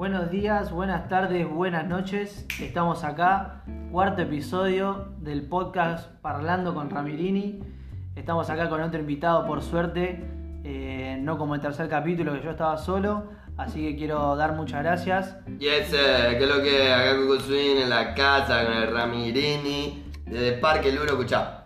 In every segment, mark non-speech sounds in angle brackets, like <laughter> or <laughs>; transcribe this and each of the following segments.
Buenos días, buenas tardes, buenas noches. Estamos acá, cuarto episodio del podcast Parlando con Ramirini. Estamos acá con otro invitado, por suerte, eh, no como el tercer capítulo que yo estaba solo. Así que quiero dar muchas gracias. Yes, sir. ¿qué es lo que acá Swing en la casa con el Ramirini? Desde Parque Luro, escuchá.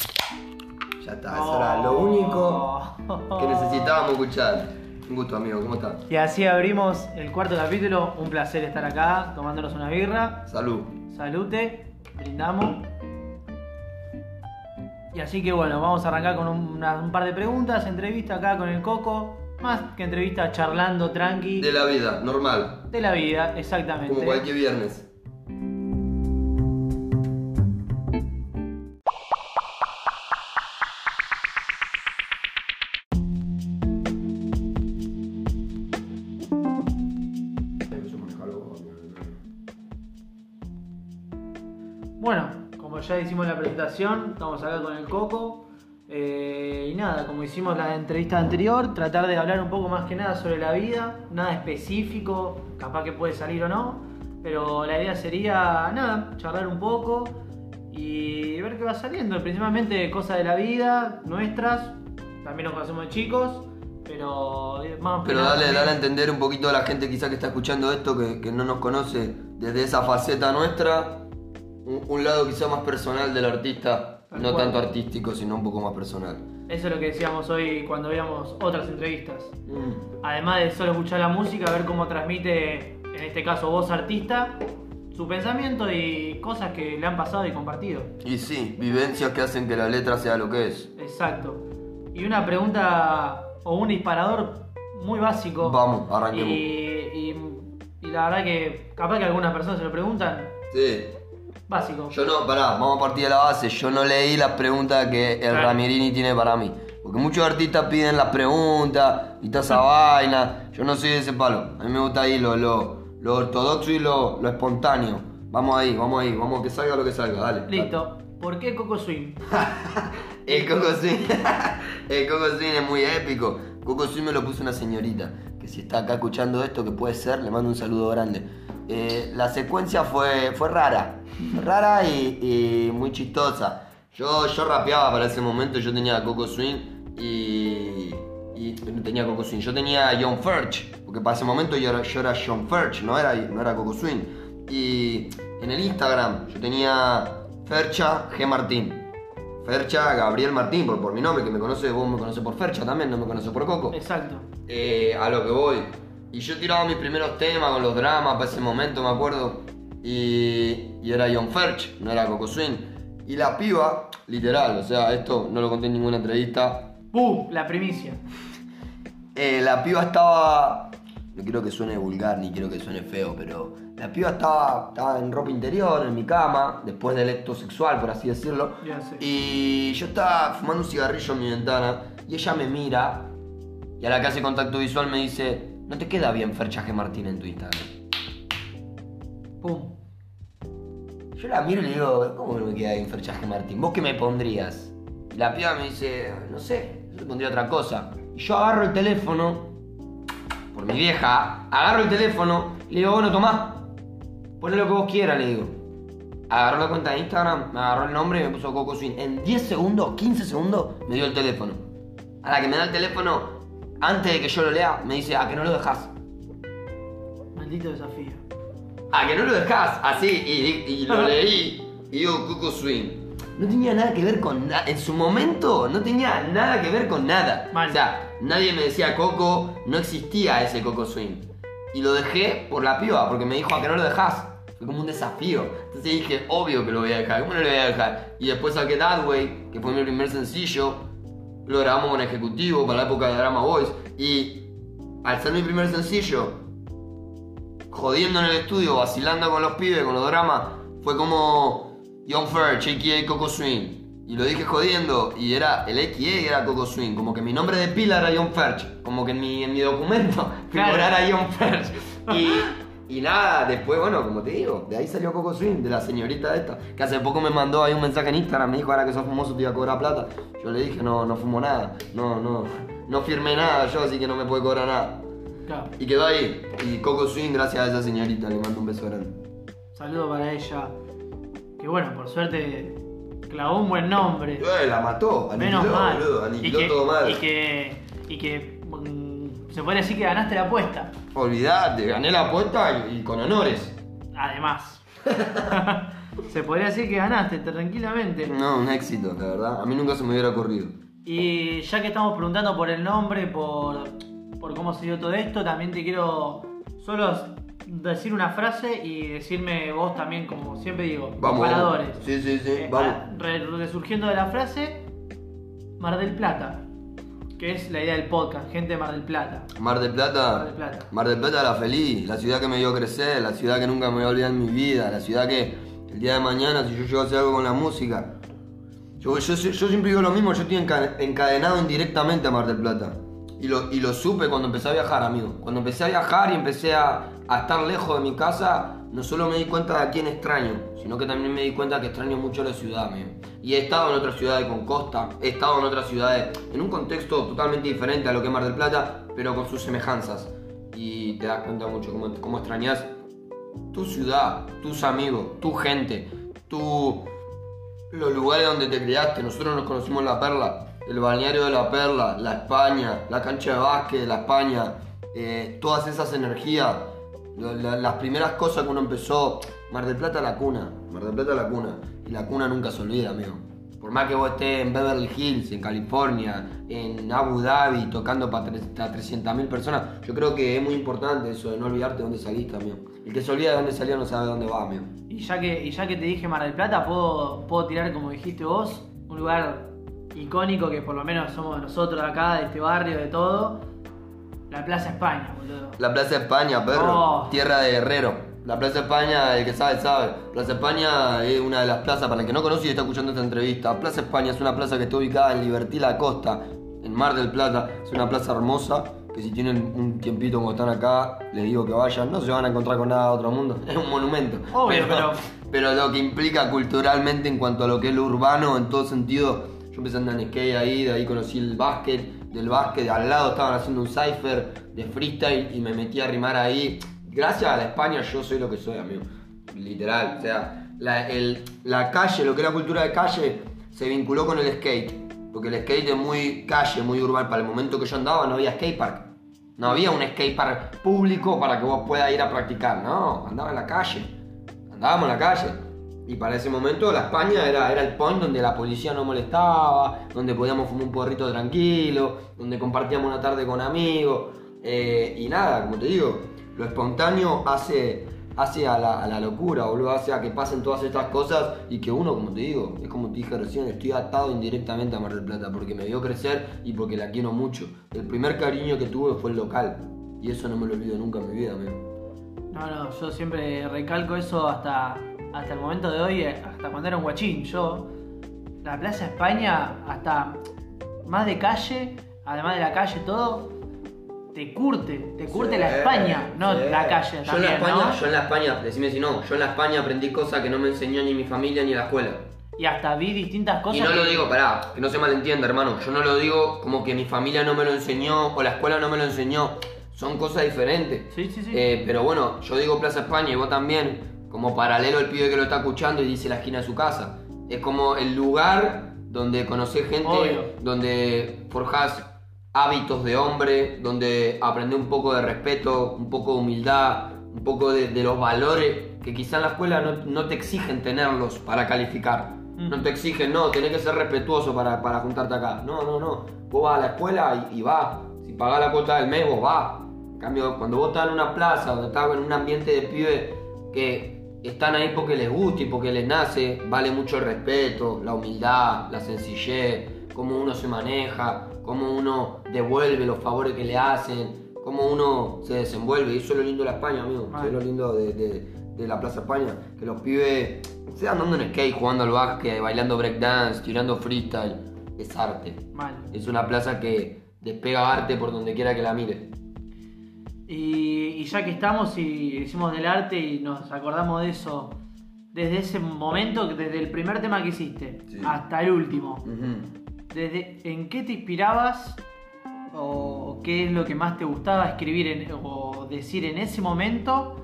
Ya está, eso era lo único que necesitábamos escuchar. Un gusto, amigo, ¿cómo estás? Y así abrimos el cuarto capítulo. Un placer estar acá tomándonos una birra. Salud. Salute, brindamos. Y así que bueno, vamos a arrancar con un, una- un par de preguntas, entrevista acá con el Coco. Más que entrevista, charlando tranqui. De la vida, normal. De la vida, exactamente. Como cualquier viernes. Hicimos la presentación, estamos acá con el Coco. eh, y nada, como hicimos la entrevista anterior, tratar de hablar un poco más que nada sobre la vida, nada específico, capaz que puede salir o no, pero la idea sería, nada, charlar un poco y ver qué va saliendo, principalmente cosas de la vida, nuestras, también nos conocemos de chicos, pero más Pero dale, dale a entender un poquito a la gente quizá que está escuchando esto, que, que no nos conoce desde esa faceta nuestra, un, un lado quizá más personal del artista, Tal no cual. tanto artístico, sino un poco más personal. Eso es lo que decíamos hoy cuando veíamos otras entrevistas. Mm. Además de solo escuchar la música, ver cómo transmite, en este caso vos artista, su pensamiento y cosas que le han pasado y compartido. Y sí, vivencias que hacen que la letra sea lo que es. Exacto. Y una pregunta o un disparador muy básico. Vamos, Y, arranquemos. y- y la verdad que capaz que algunas personas se lo preguntan. Sí. Básico. Yo no, pará, vamos a partir de la base. Yo no leí las preguntas que el Claro. Ramirini tiene para mí. Porque muchos artistas piden las preguntas y toda esa vaina. Yo no soy de ese palo. A mí me gusta ahí lo, lo, lo ortodoxo y lo, lo espontáneo. Vamos ahí, vamos ahí, vamos que salga lo que salga, dale. Listo. ¿Por qué Coco Swing? <laughs> El Coco Swing. <laughs> el Coco Swing es muy épico. Coco Swing me lo puso una señorita. Que si está acá escuchando esto, que puede ser, le mando un saludo grande. Eh, la secuencia fue, fue rara. Rara y, y muy chistosa. Yo, yo rapeaba para ese momento, yo tenía Coco Swing y. y no tenía Coco Swing, yo tenía John Furch. Porque para ese momento yo era, yo era John Furch, no era, no era Coco Swing. Y en el Instagram yo tenía Fercha G. Martín. Fercha Gabriel Martín, por, por mi nombre, que me conoce, vos me conoces por Fercha también, no me conoces por Coco. Exacto. Eh, a lo que voy. Y yo tiraba mis primeros temas con los dramas para ese momento, me acuerdo. Y, y era John Ferch, no era Coco Swing. Y la piba, literal, o sea, esto no lo conté en ninguna entrevista. ¡Pum! La primicia. <laughs> Eh, la piba estaba. No quiero que suene vulgar ni quiero que suene feo, pero la piba estaba, estaba en ropa interior, en mi cama, después del acto sexual, por así decirlo. Y yo estaba fumando un cigarrillo en mi ventana y ella me mira y a la que hace contacto visual me dice: No te queda bien Ferchaje Martín en tu Instagram. ¡Pum! Yo la miro y le digo: ¿Cómo no me queda bien Ferchaje Martín? ¿Vos qué me pondrías? Y la piba me dice: No sé, yo te pondría otra cosa. Y yo agarro el teléfono, por mi vieja, agarro el teléfono le digo: Bueno, tomá, ponle lo que vos quieras, le digo. Agarró la cuenta de Instagram, me agarró el nombre y me puso Coco Swing. En 10 segundos, 15 segundos, me dio el teléfono. A la que me da el teléfono, antes de que yo lo lea, me dice, a que no lo dejas. Maldito desafío. A que no lo dejas, así, y, y lo <laughs> leí, y digo Coco Swing. No tenía nada que ver con nada, en su momento no tenía nada que ver con nada. Mal. O sea, nadie me decía Coco, no existía ese Coco Swing. Y lo dejé por la piba, porque me dijo, a que no lo dejas. Fue como un desafío. Entonces dije, obvio que lo voy a dejar, ¿cómo no lo voy a dejar? Y después saqué That Way, que fue mi primer sencillo. Lo grabamos con Ejecutivo para la época de Drama Boys. Y al ser mi primer sencillo, jodiendo en el estudio, vacilando con los pibes, con los dramas, fue como Young Fair, a.k.a. Coco Swing. Y lo dije jodiendo, y era el XA era Coco Swing, como que mi nombre de pila era John Ferch, como que en mi, en mi documento <laughs> Claro. figurara John Ferch. Y, y nada, después, bueno, como te digo, de ahí salió Coco Swing, de la señorita esta, que hace poco me mandó ahí un mensaje en Instagram, me dijo, ahora que sos famoso te iba a cobrar plata. Yo le dije, no, no fumo nada, no, no, no firmé nada yo, así que no me puede cobrar nada. Claro. Y quedó ahí. Y Coco Swing, gracias a esa señorita, le mando un beso grande. Saludo para ella. Que bueno, por suerte clavó un buen nombre. Eh, la mató, aniquiló, Menos mal. boludo, y aniquiló que, todo mal. y que, y que mm, se puede decir que ganaste la apuesta. Olvidate, gané la apuesta y, y con honores. Además. <laughs> se podría decir que ganaste tranquilamente. No, un éxito, la verdad. A mí nunca se me hubiera ocurrido. Y ya que estamos preguntando por el nombre, por, por cómo se dio todo esto, también te quiero solo decir una frase y decirme vos también, como siempre digo, Vamos. comparadores. Sí, sí, sí, Eh, vamos. resurgiendo de la frase, Mar del Plata, que es la idea del podcast, gente de Mar del Plata. Mar del Plata. Mar del Plata. Mar del Plata la feliz, la ciudad que me vio crecer, la ciudad que nunca me voy a olvidar en mi vida, la ciudad que el día de mañana, si yo llego a hacer algo con la música, yo, yo, yo siempre digo lo mismo, yo estoy enca- encadenado indirectamente a Mar del Plata. Y lo, y lo supe cuando empecé a viajar, amigo. Cuando empecé a viajar y empecé a, a estar lejos de mi casa, no solo me di cuenta de quién extraño, sino que también me di cuenta que extraño mucho la ciudad. Y he estado en otras ciudades con costa, he estado en otras ciudades en un contexto totalmente diferente a lo que es Mar del Plata, pero con sus semejanzas. Y te das cuenta mucho cómo, cómo extrañas tu ciudad, tus amigos, tu gente, tu, los lugares donde te criaste. Nosotros nos conocimos en La Perla, el balneario de La Perla, la España, la cancha de básquet de La España, eh, todas esas energías, lo- la- las primeras cosas que uno empezó. Mar del Plata la cuna, Mar del Plata la cuna. Y la cuna nunca se olvida, amigo. Por más que vos estés en Beverly Hills, en California, en Abu Dhabi, tocando para 300.000 personas, yo creo que es muy importante eso de no olvidarte de dónde saliste, amigo. El que se olvida de dónde salió no sabe dónde va, amigo. Y ya que, y ya que te dije Mar del Plata, puedo, puedo tirar, como dijiste vos, un lugar icónico que por lo menos somos nosotros acá, de este barrio, de todo. La Plaza España, boludo. La Plaza España, perro. Oh. Tierra de Guerrero. La Plaza España, el que sabe, sabe. Plaza España es una de las plazas, para el que no conoce y está escuchando esta entrevista. Plaza España es una plaza que está ubicada en Libertí La Costa, en Mar del Plata. Es una plaza hermosa, que si tienen un tiempito como están acá, les digo que vayan. No se van a encontrar con nada de otro mundo. <laughs> Es un monumento. Obvio, pero- <laughs> pero lo que implica culturalmente en cuanto a lo que es lo urbano, en todo sentido. Yo empecé a andar en skate ahí, de ahí conocí el básquet, del básquet, al lado estaban haciendo un cipher de freestyle y me metí a rimar ahí. Gracias a la España yo soy lo que soy, amigo. Literal, o sea, la, el- la calle, lo que es la cultura de calle, se vinculó con el skate. Porque el skate es muy calle, muy urbano. Para el momento que yo andaba no había skatepark. No había un skatepark público para que vos puedas ir a practicar. No, andaba en la calle. Andábamos en la calle. Y para ese momento la España era, era el point donde la policía no molestaba, donde podíamos fumar un porrito tranquilo, donde compartíamos una tarde con amigos. eh, y nada, como te digo, lo espontáneo hace, hace a, la, a la locura, boludo, hace a que pasen todas estas cosas y que uno, como te digo, es como te dije recién, estoy atado indirectamente a Mar del Plata porque me vio crecer y porque la quiero mucho. El primer cariño que tuve fue el local y eso no me lo olvido nunca en mi vida, amigo. No, no, yo siempre recalco eso hasta, hasta el momento de hoy, eh, hasta cuando era un guachín. Yo, la Plaza España, hasta más de calle, además de la calle todo, te curte, te curte la España, no Sí. la calle Yo en también, la España, ¿no? yo en la España, decime si no, yo en la España aprendí cosas que no me enseñó ni mi familia ni la escuela. Y hasta vi distintas cosas. Y no que- lo digo, pará, que no se malentienda, hermano. Yo no lo digo como que mi familia no me lo enseñó o la escuela no me lo enseñó. Son cosas diferentes. Sí, sí, sí. Eh, pero bueno, yo digo Plaza España y vos también, como paralelo al pibe que lo está escuchando y dice la esquina de su casa. Es como el lugar donde conocés gente, Obvio. donde forjás hábitos de hombre, donde aprendés un poco de respeto, un poco de humildad, un poco de, de los valores que quizá en la escuela no, no te exigen tenerlos para calificar. Mm. No te exigen, no, tenés que ser respetuoso para, para juntarte acá. No, no, no. Vos vas a la escuela y, y vas. Si pagás la cuota del mes, vos vas. En cambio, cuando vos estás en una plaza, donde estás en un ambiente de pibes que están ahí porque les gusta y porque les nace, vale mucho el respeto, la humildad, la sencillez, cómo uno se maneja, cómo uno devuelve los favores que le hacen, cómo uno se desenvuelve. Y eso es lo lindo de la España, amigo. Eso es lo lindo de, de- de la Plaza España. Que los pibes se andando en skate, jugando al básquet, bailando breakdance, tirando freestyle. Es arte. Mal. Es una plaza que despega arte por donde quiera que la mire. Y, y ya que estamos y decimos del arte y nos acordamos de eso, desde ese momento, desde el primer tema que hiciste Sí. hasta el último, desde, ¿en qué te inspirabas o qué es lo que más te gustaba escribir en- o decir en ese momento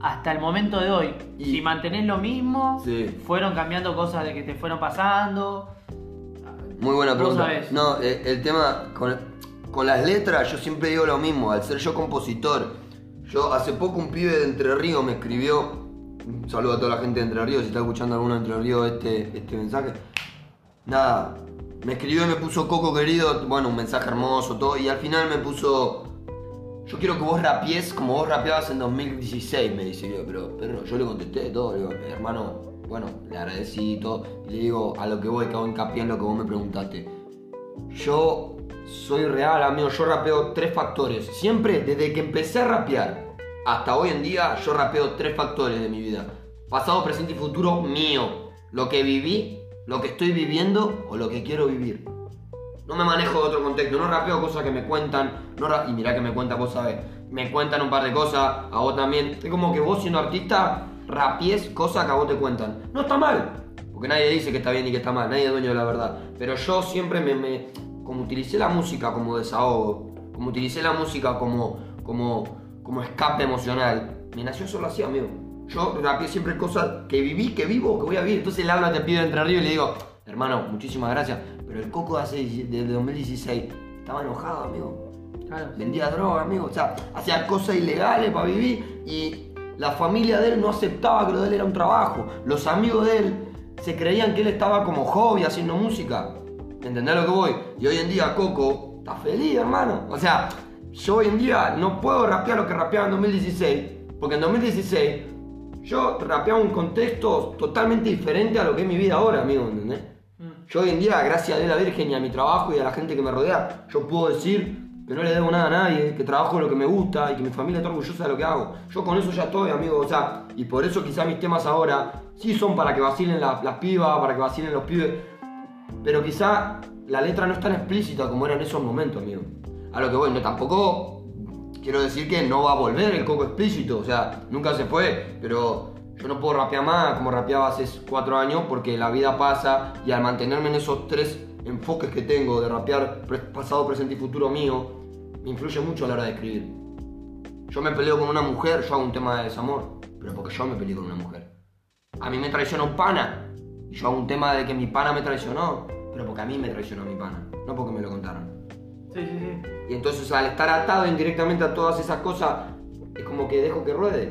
hasta el momento de hoy? Y- Si mantenés lo mismo, Sí. fueron cambiando cosas de que te fueron pasando. Muy buena pregunta. No, eh, el tema con, con las letras, yo siempre digo lo mismo, al ser yo compositor. Yo hace poco un pibe de Entre Ríos me escribió. Un saludo a toda la gente de Entre Ríos, si está escuchando alguno de Entre Ríos este, este mensaje. Nada, me escribió y me puso Coco querido, bueno, un mensaje hermoso, todo, y al final me puso. Yo quiero que vos rapies como vos rapeabas en 2016, me dice yo, pero, pero yo le contesté todo, le digo, hermano, bueno, le agradecí y todo, y le digo a lo que voy, que hago hincapié en lo que vos me preguntaste. Yo soy real, amigo, yo rapeo tres factores. Siempre, desde que empecé a rapear hasta hoy en día, yo rapeo tres factores de mi vida. Pasado, presente y futuro mío. Lo que viví, lo que estoy viviendo o lo que quiero vivir. No me manejo de otro contexto, no rapeo cosas que me cuentan, no y mirá que me cuentan, vos sabés, me cuentan un par de cosas, a vos también. Es como que vos siendo artista rapies cosas que a vos te cuentan. No está mal, porque nadie dice que está bien y que está mal, nadie es dueño de la verdad. Pero yo siempre me- como utilicé la música como desahogo, como utilicé la música como, como, como escape emocional, me nació solo así, amigo. Yo rapeé siempre cosas que viví, que vivo, que voy a vivir. Entonces le hablo a te pido entre ríos y le digo, hermano, muchísimas gracias. Pero el coco de hace, desde 2016 estaba enojado, amigo. Claro. Vendía droga, amigo. O sea, hacía cosas ilegales para vivir y la familia de él no aceptaba que lo de él era un trabajo. Los amigos de él se creían que él estaba como hobby haciendo música. ¿Entendés lo que voy? Y hoy en día Coco está feliz, hermano. O sea, yo hoy en día no puedo rapear lo que rapeaba en 2016, porque en 2016 yo rapeaba un contexto totalmente diferente a lo que es mi vida ahora, amigo, ¿entendés? Mm. Yo hoy en día, gracias a Dios, la Virgen y a mi trabajo y a la gente que me rodea, yo puedo decir que no le debo nada a nadie, que trabajo lo que me gusta y que mi familia está orgullosa de lo que hago. Yo con eso ya estoy, amigo. O sea, y por eso quizá mis temas ahora sí son para que vacilen la- las pibas, para que vacilen los pibes. Pero quizá la letra no es tan explícita como era en esos momentos, amigo. A lo que voy, no, tampoco quiero decir que no va a volver el coco explícito, o sea, nunca se fue, pero yo no puedo rapear más como rapeaba hace cuatro años porque la vida pasa y al mantenerme en esos tres enfoques que tengo de rapear pasado, presente y futuro mío, me influye mucho a la hora de escribir. Yo me peleo con una mujer, yo hago un tema de desamor, pero porque yo me peleé con una mujer. A mí me traiciona un pana, y yo hago un tema de que mi pana me traicionó, pero porque a mí me traicionó mi pana, no porque me lo contaron. Sí, sí, sí. Y entonces al estar atado indirectamente a todas esas cosas, es como que dejo que ruede.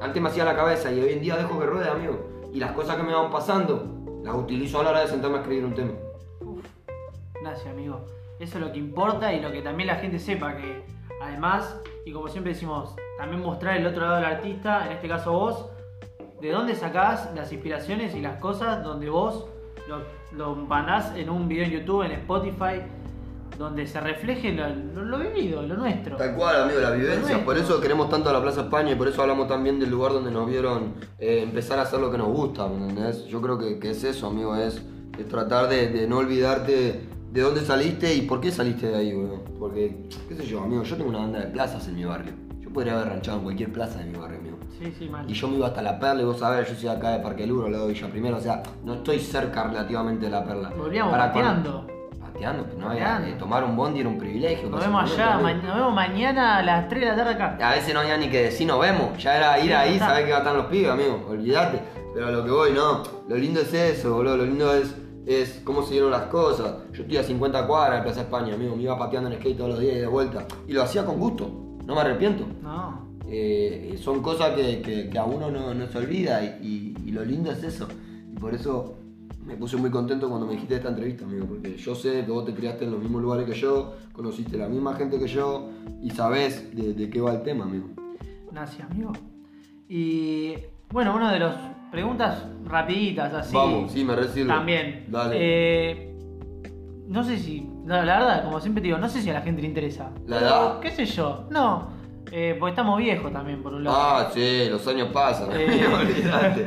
Antes me hacía la cabeza y hoy en día dejo que ruede, amigo. Y las cosas que me van pasando, las utilizo a la hora de sentarme a escribir un tema. Uf, gracias, amigo. Eso es lo que importa y lo que también la gente sepa que además, y como siempre decimos, también mostrar el otro lado del artista, en este caso vos, de dónde sacás las inspiraciones y las cosas donde vos lo, lo mandás en un video en YouTube, en Spotify, donde se refleje lo, lo- lo vivido, lo nuestro. Tal cual, amigo, la vivencia. Perfecto. Por eso queremos tanto a la Plaza España y por eso hablamos también del lugar donde nos vieron eh, empezar a hacer lo que nos gusta, ¿me entendés? Yo creo que, que es eso, amigo, es, es tratar de, de no olvidarte de dónde saliste y por qué saliste de ahí, weón. Porque, qué sé yo, amigo, yo tengo una banda de plazas en mi barrio. Yo podría haber ranchado en cualquier plaza de mi barrio. Sí, sí, mal. Y yo me iba hasta La Perla y vos sabés, yo soy acá de Parque Luro, de Villa Primero, o sea, no estoy cerca relativamente de La Perla. Volvíamos Para pateando. cuando- Pateando, pero no había, Pateando. eh, tomar un bondi era un privilegio. Nos vemos allá, ma- nos vemos mañana a las 3 de la tarde acá. A veces no había ni que decir nos vemos, ya era ir Sí, ahí, saber que están los pibes, amigo, olvídate. Pero a lo que voy, no, lo lindo es eso, boludo, lo lindo es, es cómo se dieron las cosas. Yo estoy a 50 cuadras de Plaza España, amigo, me iba pateando en skate todos los días y de vuelta. Y lo hacía con gusto, no me arrepiento. No. Eh, son cosas que, que- que a uno no, no se olvida y, y- y lo lindo es eso. Y por eso me puse muy contento cuando me dijiste esta entrevista, amigo, porque yo sé que vos te criaste en los mismos lugares que yo, conociste la misma gente que yo y sabés de, de qué va el tema, amigo. Gracias, amigo. Y bueno, una de las preguntas rapiditas, así. Vamos, sí, me recibo. También. Dale. Eh, no sé si, la, la verdad, como siempre te digo, no sé si a la gente le interesa. ¿La edad? ¿Qué sé yo? No. Eh, porque estamos viejos también, por un lado. Ah, sí, los años pasan, Eh. <laughs>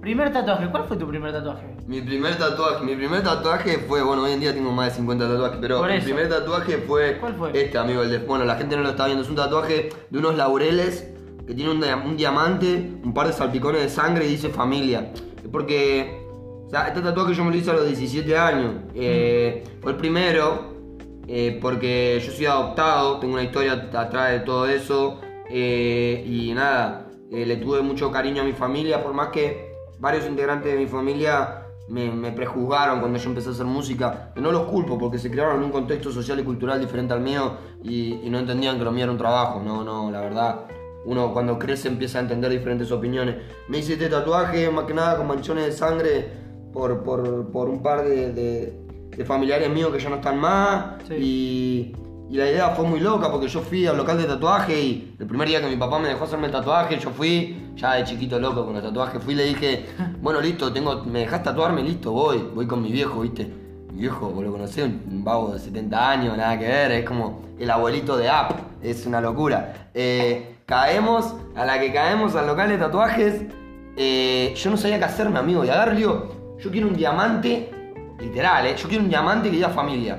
Primer tatuaje, ¿cuál fue tu primer tatuaje? Mi primer tatuaje, mi primer tatuaje fue, bueno, hoy en día tengo más de 50 tatuajes, pero mi primer tatuaje fue, ¿Cuál fue? este, amigo, el de, bueno, la gente no lo está viendo, es un tatuaje de unos laureles que tiene un, dia- un diamante, un par de salpicones de sangre y dice familia. Porque, o sea, este tatuaje yo me lo hice a los 17 años, eh, fue el primero, eh, porque yo soy adoptado, tengo una historia atrás de todo eso eh, y nada, eh, le tuve mucho cariño a mi familia, por más que varios integrantes de mi familia me, prejuzgaron cuando yo empecé a hacer música. No los culpo porque se crearon en un contexto social y cultural diferente al mío y, no entendían que lo mío era un trabajo. No, no, la verdad. Uno cuando crece empieza a entender diferentes opiniones. Me hice este tatuaje más que nada con manchones de sangre por, por, un par de, familiares míos que ya no están más. Y y la idea fue muy loca porque yo fui al local de tatuaje y el primer día que mi papá me dejó hacerme el tatuaje, yo fui, ya de chiquito loco con el tatuaje, fui y le dije, <laughs> bueno, listo, tengo, me dejás tatuarme, listo, voy, voy con mi viejo, viste. Mi viejo, vos lo conocés, un vago de 70 años, nada que ver, es como el abuelito de App, es una locura. Eh, caemos, a la que caemos al local de tatuajes, eh, yo no sabía qué hacerme, amigo, y agarro yo quiero un diamante, literal, eh, yo quiero un diamante que diga familia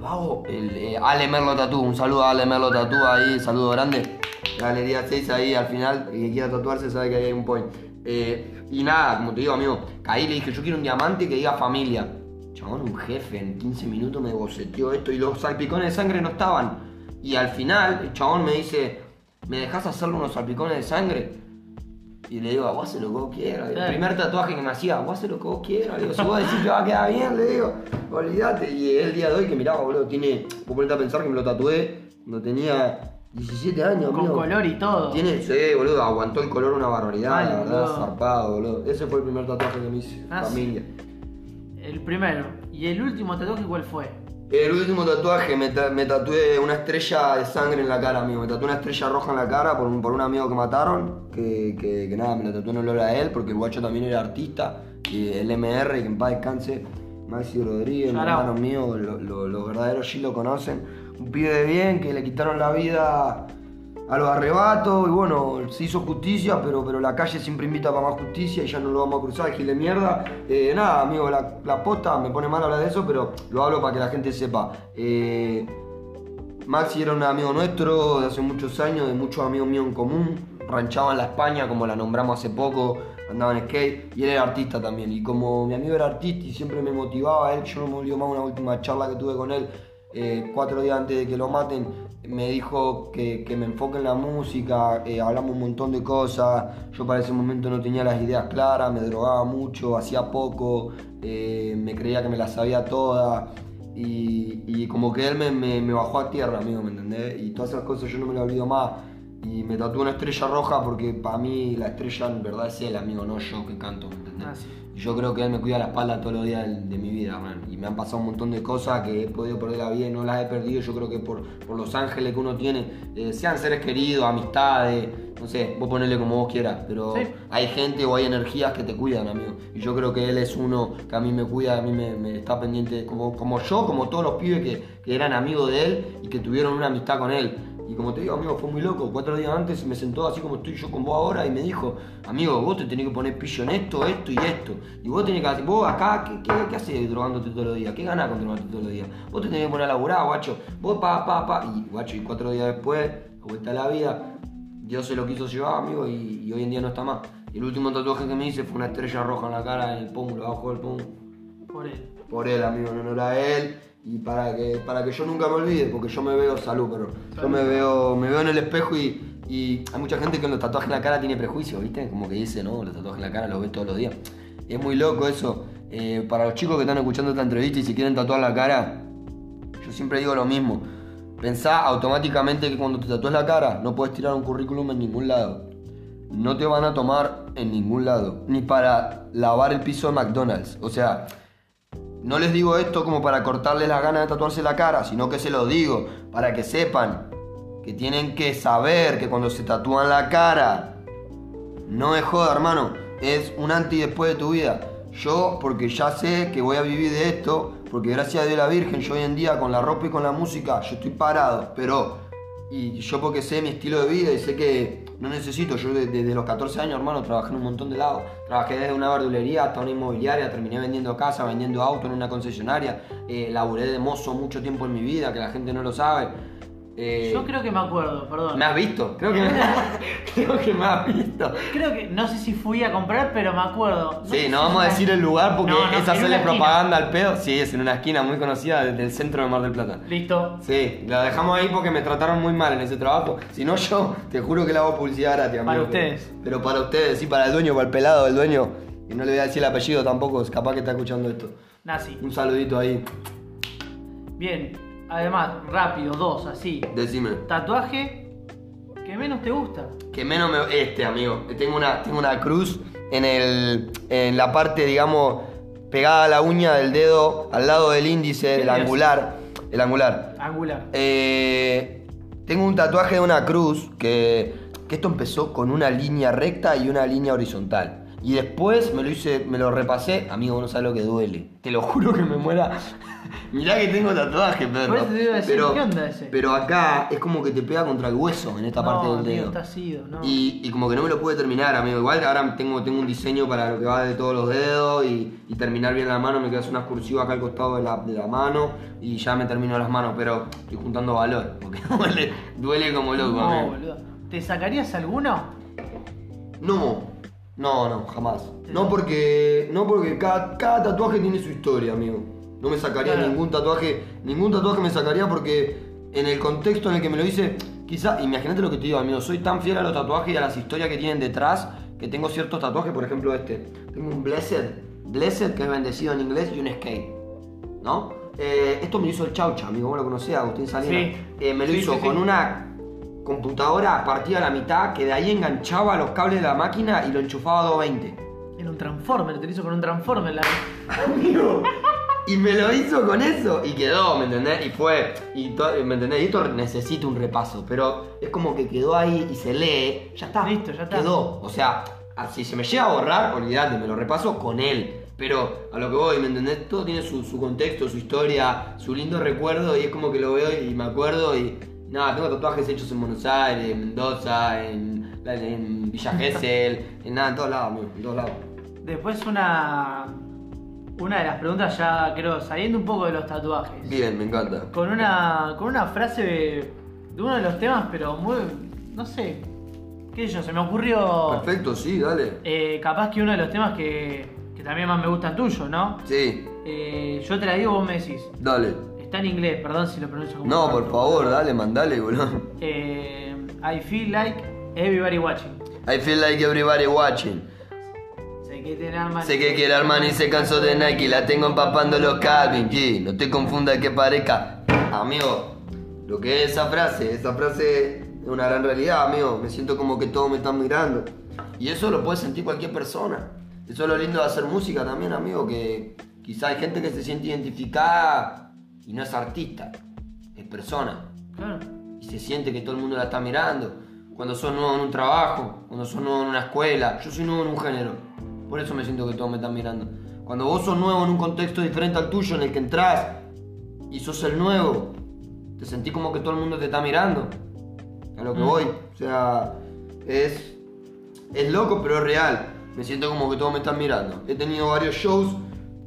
vago, el eh, Ale Merlo Tatú, un saludo a Ale Merlo Tatú ahí, saludo grande. Galería 6 ahí al final, el que quiera tatuarse sabe que ahí hay un point. Eh, y nada, como te digo, amigo, caí le dije, yo quiero un diamante que diga familia. Chabón, un jefe, en 15 minutos me boceteó esto y los salpicones de sangre no estaban. Y al final, el chabón me dice, ¿me dejas hacerle unos salpicones de sangre? Y le digo, vos haces lo que vos quieras. El primer tatuaje que me hacía, vos haces lo que vos quieras. Le digo, si vos decís que va a quedar bien, le digo, olvídate. Y el día de hoy que miraba, boludo, tiene. Vos ponete a pensar que me lo tatué cuando tenía 17 años, Con color y todo. Tiene, sí, boludo, aguantó el color una barbaridad, la verdad, zarpado, boludo. Ese fue el primer tatuaje que me hice, ah, familia. El primero. ¿Y el último tatuaje cuál fue? El último tatuaje me, tatué una estrella de sangre en la cara, amigo. Me tatué una estrella roja en la cara por un, por un amigo que mataron. Que, que, nada, me la tatué en olor a él, porque el guacho también era artista. Y el MR, que en paz descanse, Maxi Rodríguez, mi hermano mío, los verdaderos sí lo conocen. Un pibe de bien que le quitaron la vida a los arrebatos y bueno, se hizo justicia, pero, pero la calle siempre invita para más justicia y ya no lo vamos a cruzar, gil de mierda. Eh, nada, amigo, la, posta me pone mal hablar de eso, pero lo hablo para que la gente sepa. Eh, Maxi era un amigo nuestro de hace muchos años, de muchos amigos míos en común. Ranchaba en la España, como la nombramos hace poco, andaba en skate y él era artista también. Y como mi amigo era artista y siempre me motivaba, él, yo no me olvido más una última charla que tuve con él eh, cuatro días antes de que lo maten, me dijo que, me enfoque en la música, eh, hablamos un montón de cosas, yo para ese momento no tenía las ideas claras, me drogaba mucho, hacía poco, eh, me creía que me las sabía todas. Y, como que él me, bajó a tierra, amigo, ¿me entendés? Y todas esas cosas yo no me las olvido más. Y me tatuó una estrella roja porque para mí la estrella en verdad es él, amigo, no yo que canto, ¿me entendés? Ah, yo creo que él me cuida la espalda todos los días de, mi vida, man. Y me han pasado un montón de cosas que he podido perder la vida y no las he perdido. Yo creo que por, los ángeles que uno tiene, eh, sean seres queridos, amistades, no sé, vos ponerle como vos quieras, pero hay gente o hay energías que te cuidan, amigo. Y yo creo que él es uno que a mí me cuida, a mí me, está pendiente, como, como yo, como todos los pibes que, que eran amigos de él y que tuvieron una amistad con él. Y como te digo, amigo, fue muy loco. Cuatro días antes me sentó así como estoy yo con vos ahora y me dijo, amigo, vos te tenés que poner pillo en esto, esto y esto. Y vos tenés que hacer, vos acá, ¿qué, qué, qué haces drogándote todos los días? ¿Qué ganás con drogándote todos los días? Vos te tenés que poner a laburar, guacho. Vos pa, pa, pa. Y guacho, y cuatro días después, vuelta a la vida, Dios se lo quiso llevar, amigo, y, hoy en día no está más. Y el último tatuaje que me hice fue una estrella roja en la cara, en el pómulo, abajo del pómulo. Por él. Por él, amigo, no era él y para que, para que yo nunca me olvide, porque yo me veo salud, pero yo me veo, me veo en el espejo y, hay mucha gente que los tatuajes en la cara tiene prejuicio, ¿viste? Como que dice, no, los tatuajes en la cara los ve todos los días. Es muy loco eso. Eh, para los chicos que están escuchando esta entrevista y si quieren tatuar la cara, yo siempre digo lo mismo. Pensá automáticamente que cuando te tatúes la cara no puedes tirar un currículum en ningún lado. No te van a tomar en ningún lado. Ni para lavar el piso de McDonald's. O sea, no les digo esto como para cortarles las ganas de tatuarse la cara, sino que se lo digo para que sepan que tienen que saber que cuando se tatúan la cara, no es joda, hermano, es un antes y después de tu vida. Yo, porque ya sé que voy a vivir de esto, porque gracias a Dios la Virgen, yo hoy en día con la ropa y con la música, yo estoy parado, pero, y yo porque sé mi estilo de vida y sé que no necesito. Yo desde, los 14 años, hermano, trabajé en un montón de lados. Trabajé desde una verdulería hasta una inmobiliaria, terminé vendiendo casa, vendiendo auto en una concesionaria. Eh, laburé de mozo mucho tiempo en mi vida, que la gente no lo sabe. Eh, Yo creo que me acuerdo, perdón. ¿Me has visto? Creo que, <laughs> creo que me has visto. Creo que, no sé si fui a comprar, pero me acuerdo. Sí, no si vamos a decir el lugar porque No, no, es hacerle esquina. propaganda al pedo. Sí, es en una esquina muy conocida del centro de Mar del Plata. Listo. Sí, la dejamos ahí porque me trataron muy mal en ese trabajo. Si no, yo te juro que le hago publicidad gratis, amigo. Para pero- ustedes. Pero para ustedes, sí, para el dueño, para el pelado del dueño. Y no le voy a decir el apellido tampoco, es capaz que está escuchando esto. Nazi. Un saludito ahí. Bien. Además, rápido, dos, así. Decime. Tatuaje que menos te gusta. Que menos me. Este, amigo. Tengo una, tengo una cruz en, el, en la parte, digamos, pegada a la uña del dedo, al lado del índice, ¿Qué el es? angular. El angular. Angular. Eh, tengo un tatuaje de una cruz que, que esto empezó con una línea recta y una línea horizontal. Y después me lo hice, me lo repasé. Amigo, no sabes lo que duele. Te lo juro que me muera. <laughs> Mirá que tengo tatuaje, perro. Por eso te iba a decir, pero, ¿qué onda ese? Pero acá es como que te pega contra el hueso en esta parte del dedo. está sido, no. Y, y como que no me lo pude terminar, amigo. Igual ahora tengo, tengo un diseño para lo que va de todos los dedos y, y terminar bien la mano. Me quedas unas cursivas acá al costado de la, de la mano y ya me termino las manos, pero estoy juntando valor. Porque <laughs> duele, duele como loco, no, amigo. boludo. ¿Te sacarías alguno? No, no, no, jamás. No porque, no porque cada, cada tatuaje tiene su historia, amigo. No me sacaría Claro. ningún tatuaje, ningún tatuaje me sacaría porque en el contexto en el que me lo hice, quizá, imagínate lo que te digo, amigo, soy tan fiel a los tatuajes y a las historias que tienen detrás que tengo ciertos tatuajes, por ejemplo este. Tengo un Blessed, Blessed que es bendecido en inglés y un Escape, ¿no? Eh, esto me lo hizo el Chaucha, amigo, vos lo conocés, Agustín Salinas. Sí. Eh, me lo Sí, hizo sí, sí. con una computadora partida a la mitad que de ahí enganchaba los cables de la máquina y lo enchufaba a 220. Era un Transformer, te lo hizo con un Transformer la. Amigo. Y me lo hizo con eso y quedó, ¿me entendés? Y fue, y ¿me entendés? Y esto necesita un repaso, pero es como que quedó ahí y se lee, ya está. Listo, ya está. Quedó. O sea, ah, si se me llega a borrar, olvídate, me lo repaso con él. Pero a lo que voy, ¿me entendés? Todo tiene su, su contexto, su historia, su lindo recuerdo y es como que lo veo y me acuerdo y nada, tengo tatuajes hechos en Buenos Aires, en Mendoza, en, en Villa Gesell, <laughs> en nada, en todos lados, amigo, en todos lados. Después una. Una de las preguntas ya creo, saliendo un poco de los tatuajes. Bien, me encanta. Con una. con una frase de, de uno de los temas, pero muy. no sé. qué sé yo, se me ocurrió. Perfecto, sí, dale. eh, capaz que uno de los temas que, que también más me gustan tuyos, ¿no? Sí, Eh, yo te la digo, vos me decís. dale. Está en inglés, perdón si lo pronuncio como No, por favor, dale, mandale, boludo. Eh, I feel like everybody watching. I feel like everybody watching. Sé que tiene Armani. Sé que quiere Armani y se cansó de Nike, la tengo empapando los Calvin G. No te confunda que parezca. Amigo, lo que es esa frase, esa frase es una gran realidad, amigo. Me siento como que todos me están mirando. Y eso lo puede sentir cualquier persona. Eso es lo lindo de hacer música también, amigo, que quizá hay gente que se siente identificada y no es artista, es persona. Claro. y se siente que todo el mundo la está mirando. Cuando sos nuevo en un trabajo, cuando sos nuevo en una escuela, yo soy nuevo en un género. Por eso me siento que todos me están mirando. Cuando vos sos nuevo en un contexto diferente al tuyo en el que entras y sos el nuevo, te sentís como que todo el mundo te está mirando. A lo que Mm. voy. O sea, es, es loco, pero es real. Me siento como que todos me están mirando. He tenido varios shows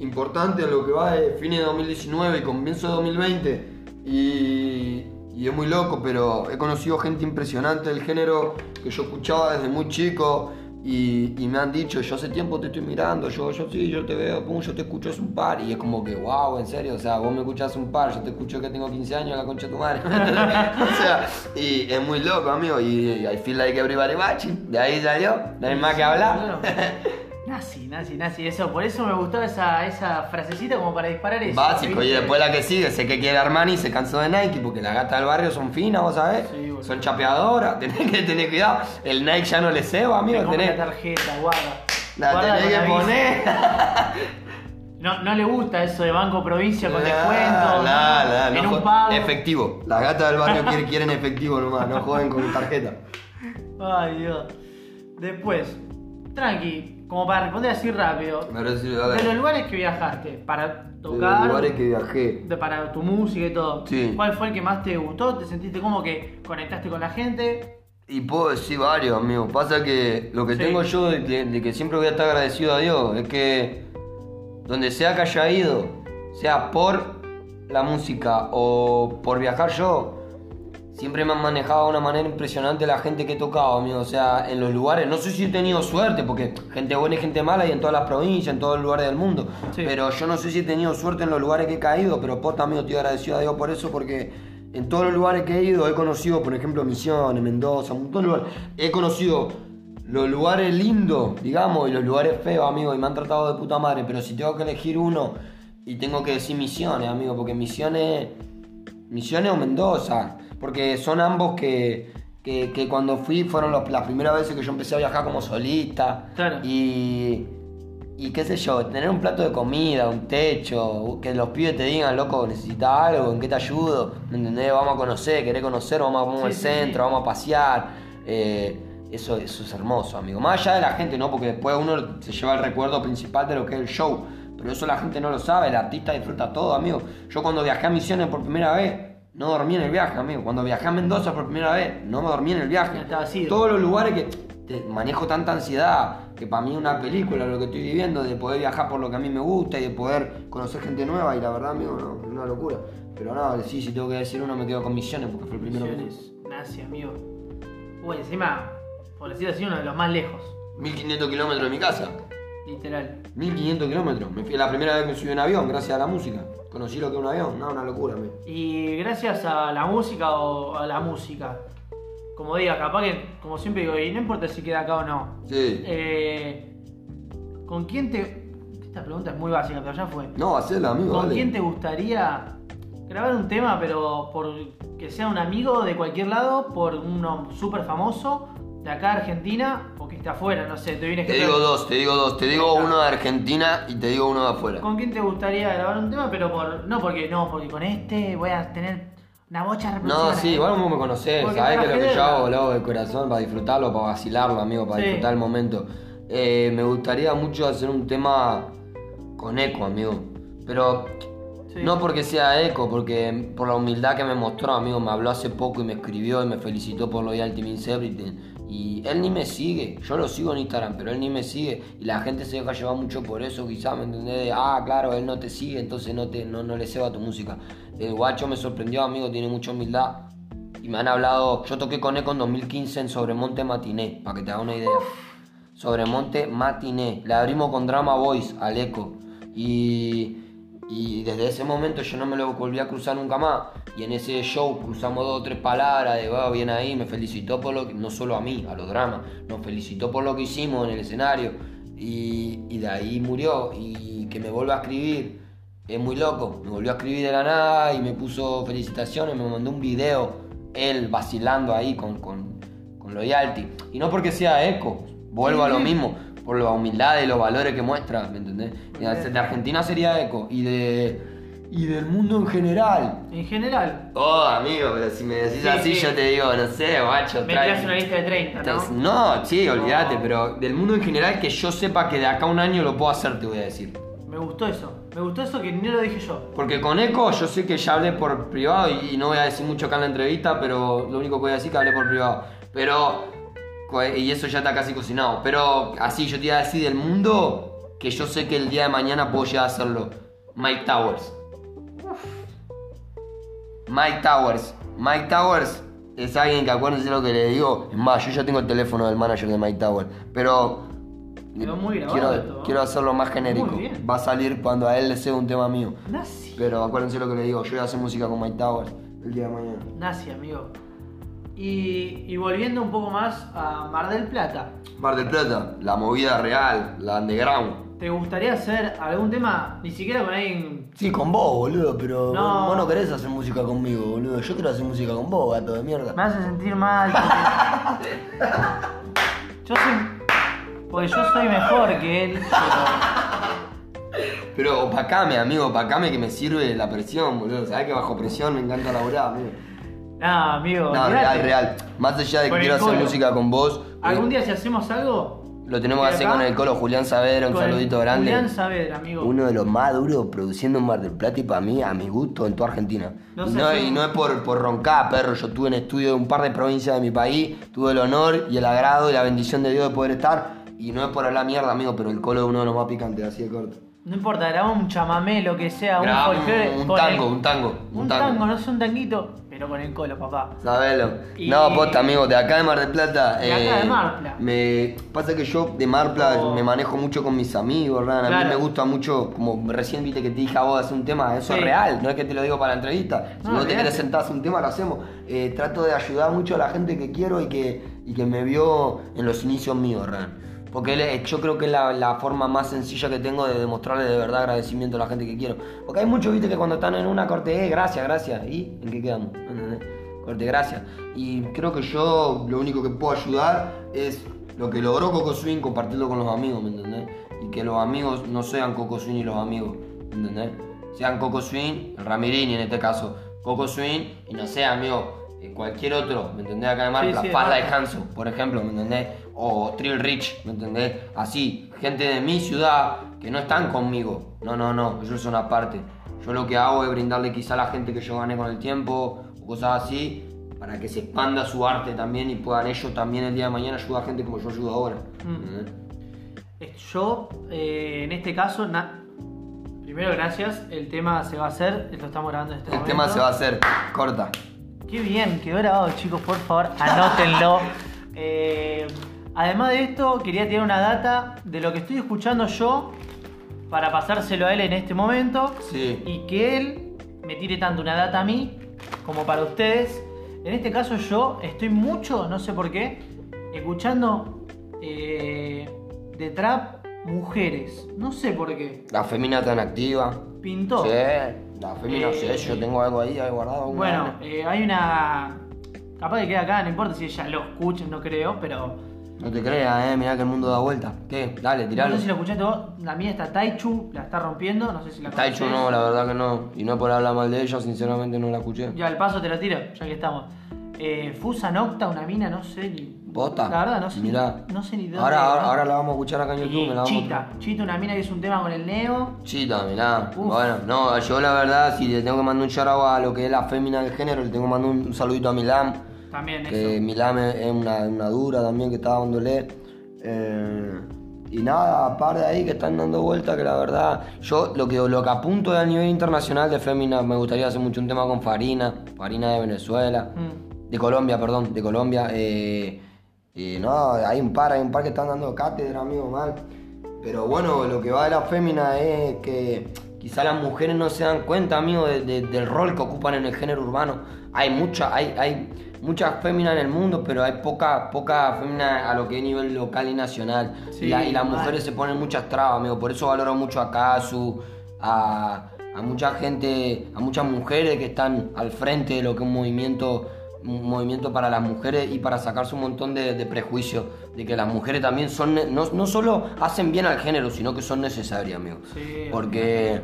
importantes en lo que va de fines de 2019 y comienzo de 2020. Y, y es muy loco, pero he conocido gente impresionante del género que yo escuchaba desde muy chico. Y, y me han dicho, yo hace tiempo te estoy mirando, yo, yo sí, yo te veo, pum, yo te escucho hace un par. Y es como que, wow, en serio, o sea, vos me escuchás un par, yo te escucho que tengo 15 años, la concha de tu madre. <laughs> o sea, y es muy loco, amigo. Y I feel like everybody watching. De ahí salió, no hay más que hablar. <laughs> Nazi, nazi, nazi. Eso, por eso me gustaba esa, esa frasecita como para disparar eso. Básico, y después la que sigue, sé que quiere Armani y se cansó de Nike, porque las gatas del barrio son finas, vos sabés, Sí, son chapeadoras, <laughs> tenés que tener cuidado. El Nike ya no le ceba, Me amigo, compra tenés, la tarjeta, guarda. la Guarda tenés que poner. No, no le gusta eso de banco provincia con descuento. La, la, en no un jo- pago. Efectivo. Las gatas del barrio quieren, quieren efectivo nomás, no joden con tarjeta. Ay, Dios. Después, tranqui, como para responder así rápido. De los lugares que viajaste para de tocar, los lugares que viajé. de- para tu música y todo, Sí. ¿cuál fue el que más te gustó? ¿Te sentiste como que conectaste con la gente? Y puedo decir varios, amigo. Pasa que lo que Sí. tengo yo de que, de que siempre voy a estar agradecido a Dios es que donde sea que haya ido, sea por la música o por viajar yo, siempre me han manejado de una manera impresionante la gente que he tocado, amigo. O sea, en los lugares, no sé si he tenido suerte, porque gente buena y gente mala hay en todas las provincias, en todos los lugares del mundo. Sí. Pero yo no sé si he tenido suerte en los lugares que he caído, pero posta, amigo, estoy agradecido a Dios por eso, porque en todos los lugares que he ido he conocido, por ejemplo, Misiones, Mendoza, un montón de lugares. He conocido los lugares lindos, digamos, y los lugares feos, amigo, y me han tratado de puta madre. Pero si tengo que elegir uno y tengo que decir Misiones, amigo, porque Misiones. Misiones o Mendoza, porque son ambos que, que, que cuando fui fueron los- las primeras veces que yo empecé a viajar como solista. Claro. Y, y qué sé yo, tener un plato de comida, un techo, que los pibes te digan, loco, necesitas algo, ¿en qué te ayudo? ¿Me entendés? Vamos a conocer, querés conocer, vamos, vamos Sí, al sí, centro, sí. vamos a pasear. Eh, eso, eso es hermoso, amigo. Más allá de la gente, ¿no? Porque después uno se lleva el recuerdo principal de lo que es el show. Pero eso la gente no lo sabe, el artista disfruta todo, amigo. Yo cuando viajé a Misiones por primera vez, no dormí en el viaje, amigo. Cuando viajé a Mendoza por primera vez, no me dormí en el viaje. Estaba así. Todos los lugares que te- manejo tanta ansiedad, que para mí es una película lo que estoy viviendo, de poder viajar por lo que a mí me gusta y de poder conocer gente nueva, y la verdad, amigo, no, es una locura. Pero nada, sí, si tengo que decir uno, me quedo con Misiones, porque fue el primero que. Misiones, Nace, amigo. Uy, encima, por decir así, uno de los más lejos. 1500 kilómetros de mi casa. Literal. 1500 kilómetros. Me fui la primera vez que me subí a un avión, gracias a la música. Conocí lo que es un avión, no, una locura, amigo. Y gracias a la música o a la música, como diga, capaz que, como siempre digo, y no importa si queda acá o no. Sí. Eh, ¿Con quién te.? Esta pregunta es muy básica, pero ya fue. No, hacela, amigo. ¿Con dale. quién te gustaría grabar un tema, pero por que sea un amigo de cualquier lado, por uno súper famoso, de acá Argentina, afuera, no sé, te vienes Te digo dos, te digo dos. Te digo uno de Argentina y te digo uno de afuera. ¿Con quién te gustaría grabar un tema? Pero por. No porque no, porque con este voy a tener una bocha No, sí, igual vos me conocés, Porque sabés que lo que yo hago lo hago de corazón para disfrutarlo, para vacilarlo, amigo, para Sí. disfrutar el momento. Eh, me gustaría mucho hacer un tema con eco, amigo. Pero Sí. no porque sea eco, porque por la humildad que me mostró, amigo, me habló hace poco y me escribió y me felicitó por lo de Ultimate Everything. Y él ni me sigue, yo lo sigo en Instagram, pero él ni me sigue. Y la gente se deja llevar mucho por eso, quizás, ¿me entendés? De, ah, claro, él no te sigue, entonces no, te, no, no le ceba tu música. El guacho me sorprendió, amigo, tiene mucha humildad. Y me han hablado, yo toqué con Eco en 2015 en Sobremonte Matiné, para que te hagas una idea. Sobremonte Matiné, le abrimos con Drama Boys al Eco. Y, y desde ese momento yo no me lo volví a cruzar nunca más. Y en ese show cruzamos dos o tres palabras de, va, bien ahí, me felicitó por lo que, no solo a mí, a los dramas, nos felicitó por lo que hicimos en el escenario. Y, y de ahí murió. Y que me vuelva a escribir, es muy loco. Me volvió a escribir de la nada y me puso felicitaciones, me mandó un video, él vacilando ahí con, con, con Loyalty. Y no porque sea eco, vuelvo a lo mismo, por la humildad y los valores que muestra, ¿me entendés? De Argentina sería eco y de y del mundo en general. En general, Oh, amigo, pero si me decís Sí, así, sí. yo te digo, no sé, guacho, me trae- creas una lista de 30, ¿no? No, sí, olvídate, No. pero del mundo en general que yo sepa que de acá a un año lo puedo hacer, te voy a decir. Me gustó eso. Me gustó eso que ni lo dije yo. Porque con Eco yo sé que ya hablé por privado y, y no voy a decir mucho acá en la entrevista, pero lo único que voy a decir es que hablé por privado. Pero, y eso ya está casi cocinado. Pero así yo te iba a decir del mundo que yo sé que el día de mañana puedo llegar a hacerlo. Mike Towers. Mike Towers. Mike Towers es alguien que acuérdense lo que le digo. Es más, yo ya tengo el teléfono del manager de Mike Towers. Pero Quedó muy grabado quiero, esto, ¿no? quiero hacerlo más genérico. Muy bien. Va a salir cuando a él le sea un tema mío. Nazi. Pero acuérdense lo que le digo, yo voy a hacer música con Mike Towers el día de mañana. Nazi, amigo. Y, y volviendo un poco más a Mar del Plata, Mar del Plata, la movida real, la underground. ¿te gustaría hacer algún tema, ni siquiera con alguien... Sí, con vos, boludo, pero No. vos no querés hacer música conmigo, boludo. Yo quiero hacer música con vos, gato de mierda. Me hace sentir mal. porque- <laughs> yo soy... Porque yo soy mejor que él, pero... Pero opacame, amigo, opacame que me sirve la presión, boludo. Sabés que bajo presión me encanta laburar, amigo. No, amigo. No, real, real. Más allá de que Con el quiero hacer colo. música con vos, Algún eh, día si hacemos algo... lo tenemos que hacer acá, con el colo Julián Saavedra, un con el saludito grande. Julián Saavedra, amigo. Uno de los más duros produciendo en Mar del Plata y para mí, a mi gusto, en toda Argentina. No sé, no, yo- y no es por, por roncar, perro. Yo estuve en estudio de un par de provincias de mi país, tuve el honor y el agrado y la bendición de Dios de poder estar. Y no es por hablar mierda, amigo, pero el colo es uno de los más picantes, así de corto. No importa, grabamos un chamamé, lo que sea, un Grabamos folclore. un, con tango, un tango, Un tango, no sé, un tanguito. Pero con el colo, papá. Sabelo. Y- No, posta, amigo, de acá de Mar del Plata. De acá de Marpla. Me pasa que yo de Marpla Oh. me manejo mucho con mis amigos, Ran. A mí me gusta mucho, como recién viste que te dije a vos hacer un tema, eso Sí. es real, no es que te lo digo para la entrevista. Si No, vos te querés sentar a hacer un tema, lo hacemos. Eh, trato de ayudar mucho a la gente que quiero y que, y que me vio en los inicios míos, Ran. Porque es- yo creo que es la, la forma más sencilla que tengo de demostrarle de verdad agradecimiento a la gente que quiero. Porque hay muchos, viste, que cuando están en una corte, eh, gracias, gracias. ¿Y en qué quedamos? ¿Entendés? Corte, gracias. Y creo que yo lo único que puedo ayudar es lo que logró Coco Swing, compartirlo con los amigos, ¿me entendés? Y que los amigos no sean Coco Swing y los amigos, ¿me entendés? Sean Coco Swing, Ramirini en este caso, Coco Swing, y no sea amigo eh, cualquier otro, ¿me entendés? Acá de Marpla, sí, de Farda de Marpla. Hanso, por ejemplo, ¿me entendés? O Trill Rich, ¿me entendés? Así, gente de mi ciudad que no están conmigo. No, no, no, ellos son aparte. Yo lo que hago es brindarle quizá a la gente que yo gané con el tiempo o cosas así, para que se expanda su arte también y puedan ellos también el día de mañana ayudar a gente como yo ayudo ahora. Mm. Eh, Yo, eh, en este caso, primero gracias, el tema se va a hacer, lo estamos grabando en este El momento. tema se va a hacer corta. Qué bien, quedó grabado chicos, por favor, anótenlo. <laughs> Eh, además de esto, quería tirar una data de lo que estoy escuchando yo para pasárselo a él en este momento Sí. y que él me tire tanto una data a mí como para ustedes. En este caso yo estoy mucho, no sé por qué, escuchando eh, de trap mujeres. No sé por qué. La femina tan activa. Pintó. Sí, la femina, Eh, sí, yo tengo algo ahí, ahí guardado. Bueno, eh, hay una. Capaz que queda acá, no importa si ella lo escucha, no creo, pero. No te creas, eh, mirá que el mundo da vuelta. ¿Qué? Dale, tiralo. No sé si lo escuchaste vos. La mía está Taichu, la está rompiendo, no sé si la Taichu no, la verdad que no. Y no por hablar mal de ella, sinceramente no la escuché. Ya, al paso te la tiro, ya que estamos. Eh, Fusa Nocta, una mina, no sé ni. ¿Posta? La verdad, no sé, Mirá. Ni, no sé ni dónde. Ahora, ahora, la vamos a escuchar acá en YouTube. Me la vamos a Chita, Chita, una mina que hizo un tema con el Neo. Chita, mirá. Uf. Bueno, no, yo la verdad, si le tengo que mandar un shout a lo que es la fémina del género, le tengo que mandar un, un saludito a Milam. También Que eso. Milam es es una, una dura también que está dándole. Eh, y nada, aparte de ahí que están dando vueltas, que la verdad, yo lo que, lo que apunto a nivel internacional de fémina, me gustaría hacer mucho un tema con Farina, Farina de Venezuela. Mm. De Colombia, perdón, de Colombia. eh, y no, hay un par, hay un par que están dando cátedra, amigo, mal. Pero bueno, lo que va de la fémina es que quizá las mujeres no se dan cuenta, amigo, de- de- del rol que ocupan en el género urbano. Hay mucha, hay, hay muchas féminas en el mundo, pero hay poca, poca fémina a lo que es nivel local y nacional. Sí, y, la- y las mujeres se ponen muchas trabas, amigo. Por eso valoro mucho a Kazu, a, a mucha gente, a muchas mujeres que están al frente de lo que es un movimiento, un movimiento para las mujeres y para sacarse un montón de, de prejuicios de que las mujeres también son, no, no solo hacen bien al género, sino que son necesarias, amigo. Sí, Porque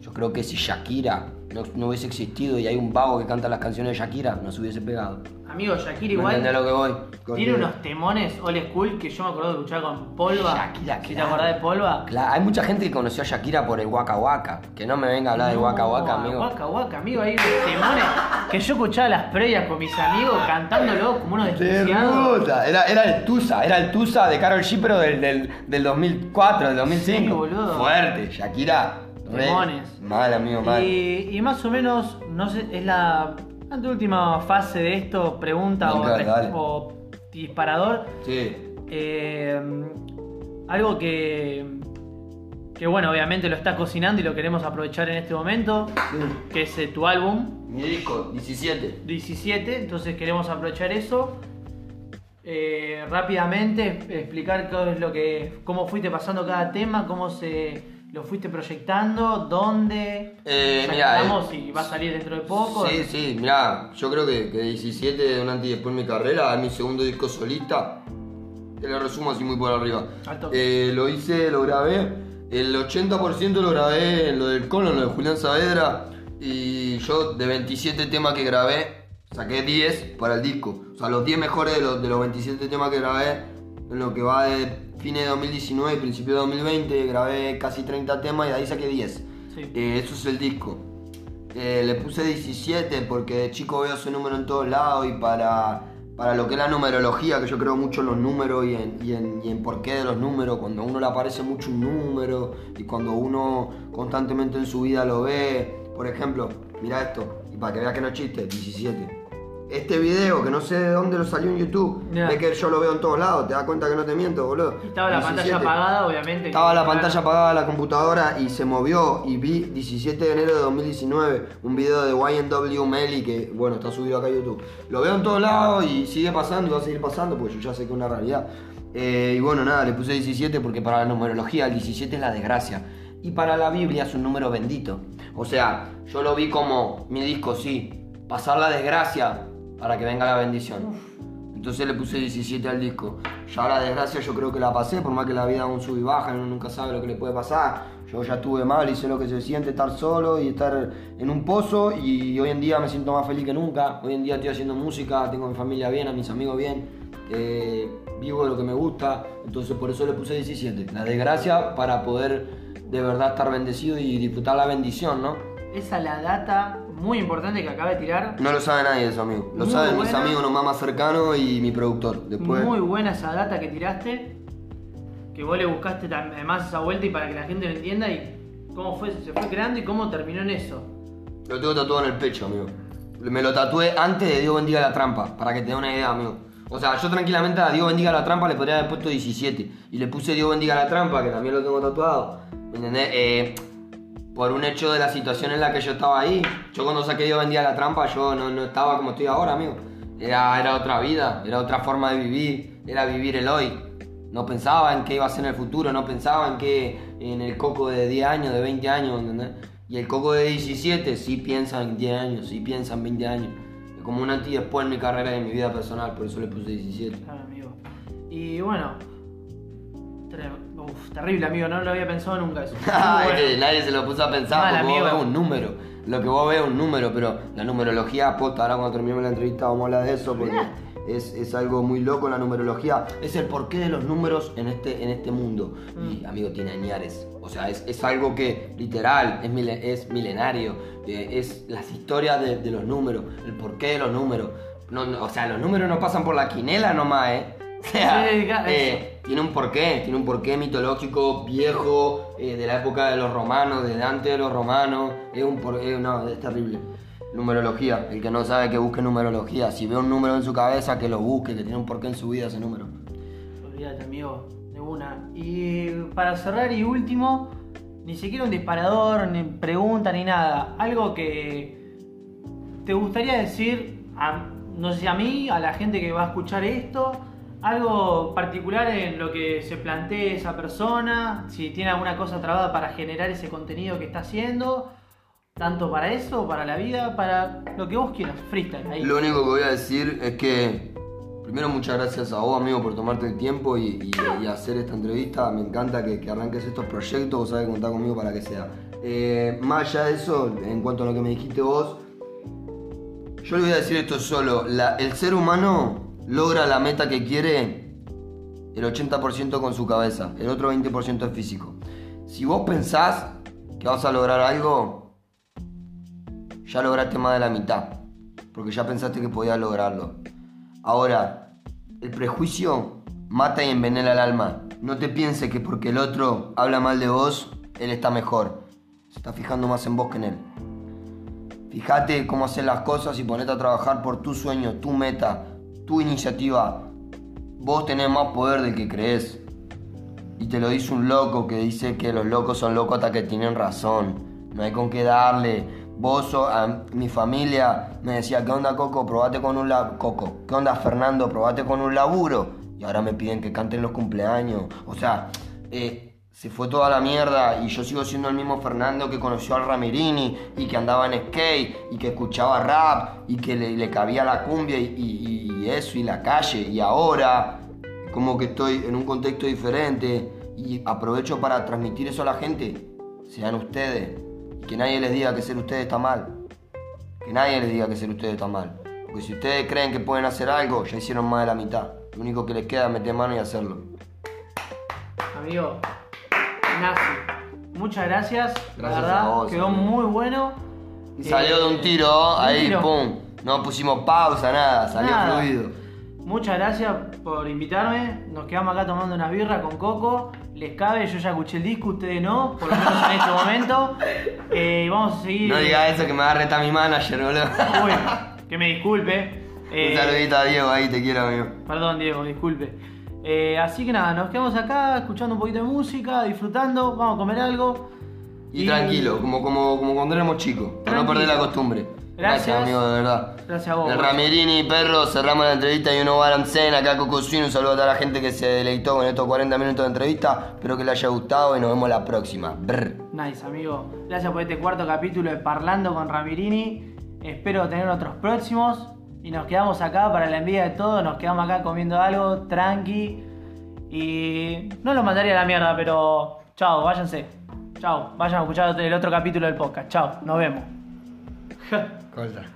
yo creo que si Shakira no, no hubiese existido y hay un vago que canta las canciones de Shakira, no se hubiese pegado. Amigo, Shakira ¿Me igual. entendés a lo que voy? Tiene unos temones old school que yo me acuerdo de escuchar con Polva. Shakira, si te acordás de Polva. Claro, hay mucha gente que conoció a Shakira por el Waka Waka. Que no me venga a hablar No, Waka Waka, amigo. Waka Waka, amigo, hay unos temones que yo escuchaba las previas con mis amigos cantándolo como unos desquiciados. Era, era el Tusa, era el Tusa de Carol G, pero del, del, del 2004, del 2005. Sí, boludo. Fuerte, Shakira. Demones. Mal, amigo, mal. Y, y más o menos, no sé, es la anteúltima fase de esto, pregunta o, disparador. Sí. Eh, algo que, que, bueno, obviamente lo estás cocinando y lo queremos aprovechar en este momento, que es eh, tu álbum, Mi disco, 17. 17, entonces queremos aprovechar eso. Eh, rápidamente explicar qué es lo que, cómo fuiste pasando cada tema, cómo se lo fuiste proyectando, dónde. Eh, estamos eh, y va a salir dentro de poco. Sí, sí, mirá, yo creo que, que 17 de un antes y después de mi carrera, es mi segundo disco solista. Te lo resumo así muy por arriba. Eh, lo hice, lo grabé. El 80% lo grabé en lo del Cono, en lo de Julián Saavedra. Y yo de 27 temas que grabé, saqué 10 para el disco. O sea, los 10 mejores de los, de los 27 temas que grabé, en lo que va de fines de 2019 y principio de 2020, grabé casi 30 temas y de ahí saqué 10. Sí. Eh, eso es el disco. Eh, le puse 17 porque de chico veo ese número en todos lados y para, para lo que es la numerología, que yo creo mucho en los números y en, y, en, y en por qué de los números, cuando a uno le aparece mucho un número y cuando uno constantemente en su vida lo ve, Por ejemplo, mira esto, y para que veas que no es chiste, 17. Este video, que no sé de dónde lo salió en YouTube, Ya. ve que yo lo veo en todos lados, te das cuenta que no te miento, boludo. Estaba la 17. pantalla apagada, obviamente. Estaba la pantalla apagada de la computadora y se movió y vi 17 de enero de 2019 un video de YNW Melly que, bueno, está subido acá a YouTube. Lo veo en todos lados y sigue pasando y va a seguir pasando porque yo ya sé que es una realidad. Eh, y bueno, nada, le puse 17 porque para la numerología el 17 es la desgracia. Y para la Biblia es un número bendito. O sea, yo lo vi como mi disco, sí, pasar la desgracia para que venga la bendición. Entonces le puse 17 al disco. Ya la desgracia yo creo que la pasé, por más que la vida aún sube y baja, uno nunca sabe lo que le puede pasar. Yo ya estuve mal y sé lo que se siente estar solo y estar en un pozo y hoy en día me siento más feliz que nunca. Hoy en día estoy haciendo música, tengo a mi familia bien, a mis amigos bien, eh, vivo de lo que me gusta, entonces por eso le puse 17. La desgracia para poder de verdad estar bendecido y disfrutar la bendición, ¿no? Esa es la data muy importante que acaba de tirar. No lo sabe nadie eso, amigo. Lo Muy saben mis amigos nomás más cercanos y mi productor. Después... Muy buena esa data que tiraste. Que vos le buscaste además esa vuelta y para que la gente lo entienda y cómo fue, se fue creando y cómo terminó en eso. Lo tengo tatuado en el pecho, amigo. Me lo tatué antes de Dios bendiga la trampa, para que te dé una idea, amigo. O sea, yo tranquilamente a Dios bendiga la trampa le podría haber puesto 17. Y le puse Dios bendiga la trampa, que también lo tengo tatuado. ¿Me entendés? Eh, por un hecho de la situación en la que yo estaba ahí. Yo cuando saqué Dios bendiga la trampa, yo no, no estaba como estoy ahora, amigo. Era, era otra vida, era otra forma de vivir, era vivir el hoy. No pensaba en qué iba a ser en el futuro, no pensaba en qué en el coco de 10 años, de 20 años, ¿entendés? Y el coco de 17 sí piensa en 10 años, sí piensa en 20 años. Es como un anti después en mi carrera y en mi vida personal, por eso le puse 17. Claro, amigo. Y bueno. Uf, terrible, amigo, no lo había pensado nunca eso. <laughs> Ay, bueno. que nadie se lo puso a pensar Mal, porque vos ves un número. Lo que vos ves es un número, pero la numerología, posta, ahora cuando terminemos la entrevista vamos a hablar de eso porque es, es algo muy loco la numerología. Es el porqué de los números en este, en este mundo. Y amigo, tiene añares. O sea, es, es algo que literal, es, mile- es milenario. eh, es las historias de, de los números, el porqué de los números. No, no, o sea, los números no pasan por la quinela nomás, ¿eh? O sea, Sí, claro, eh, tiene un porqué, tiene un porqué mitológico viejo, eh, de la época de los romanos, desde antes de los romanos. Es un porqué, no, es terrible. Numerología, el que no sabe que busque numerología. Si ve un número en su cabeza, que lo busque, que tiene un porqué en su vida ese número. Olvídate, amigo, de una. Y para cerrar y último, ni siquiera un disparador, ni pregunta, ni nada. Algo que te gustaría decir, a- no sé si a mí, a la gente que va a escuchar esto, algo particular en lo que se plantee esa persona, si tiene alguna cosa trabada para generar ese contenido que está haciendo, tanto para eso, para la vida, para lo que vos quieras, freestyle. Ahí. Lo único que voy a decir es que, primero, muchas gracias a vos, amigo, por tomarte el tiempo y, hacer esta entrevista. Me encanta que, que arranques estos proyectos, vos sabés contar conmigo para que sea. Eh, más allá de eso, en cuanto a lo que me dijiste vos, yo le voy a decir esto solo. El ser humano logra la meta que quiere el 80% con su cabeza, el otro 20% es físico. Si vos pensás que vas a lograr algo, ya lograste más de la mitad, porque ya pensaste que podías lograrlo. Ahora, el prejuicio mata y envenena el alma. No te pienses que porque el otro habla mal de vos, él está mejor. Se está fijando más en vos que en él. Fíjate cómo hacer las cosas y ponete a trabajar por tu sueño, tu meta, tu iniciativa. Vos tenés más poder del que crees. Y te lo dice un loco que dice que los locos son locos hasta que tienen razón. No hay con qué darle. Vos, a mi familia me decía, ¿qué onda Coco? Probate con un laburo. Coco, ¿qué onda Fernando? Probate con un laburo. Y ahora me piden que canten los cumpleaños. O sea, eh, se fue toda la mierda y yo sigo siendo el mismo Fernando que conoció al Ramirini y que andaba en skate y que escuchaba rap y que le, cabía la cumbia y, eso y la calle. Y ahora como que estoy en un contexto diferente y aprovecho para transmitir eso a la gente. Sean ustedes. Que nadie les diga que ser ustedes está mal. Que nadie les diga que ser ustedes está mal. Porque si ustedes creen que pueden hacer algo, ya hicieron más de la mitad. Lo único que les queda es meter mano y hacerlo. Amigo, Nazi, muchas gracias. Gracias la verdad, a vos, quedó amigo. muy bueno. Y Eh, salió de un tiro, un ahí, tiro. pum. No pusimos pausa, nada, salió Nada. fluido. Muchas gracias por invitarme. Nos quedamos acá tomando unas birras con Coco les cabe, yo ya escuché el disco, ustedes no, por lo menos en este <laughs> momento. Eh, vamos a seguir. No diga eso que me va a retar mi manager, boludo. Uy, que me disculpe. Eh, Un saludito a Diego ahí, te quiero, amigo. Perdón, Diego, disculpe. Eh, así que nada, nos quedamos acá escuchando un poquito de música, disfrutando, vamos a comer algo. Y, tranquilo, como, como, como cuando éramos chicos, para no perder la costumbre. Gracias. amigo, de verdad. Gracias a vos. El boludo. Ramirini, perro, cerramos la entrevista y uno Balancen, acá Coco Swing, un saludo a toda la gente que se deleitó con estos 40 minutos de entrevista. Espero que les haya gustado y nos vemos la próxima. Brr. Nice, amigo. Gracias por este cuarto capítulo de Parlando con Ramirini. Espero tener otros próximos. Y nos quedamos acá para la envidia de todos. Nos quedamos acá comiendo algo, tranqui. Y no los mandaría a la mierda, pero chao, váyanse. Chao, vayan a escuchar el otro capítulo del podcast. Chao, nos vemos. <laughs> Cosa.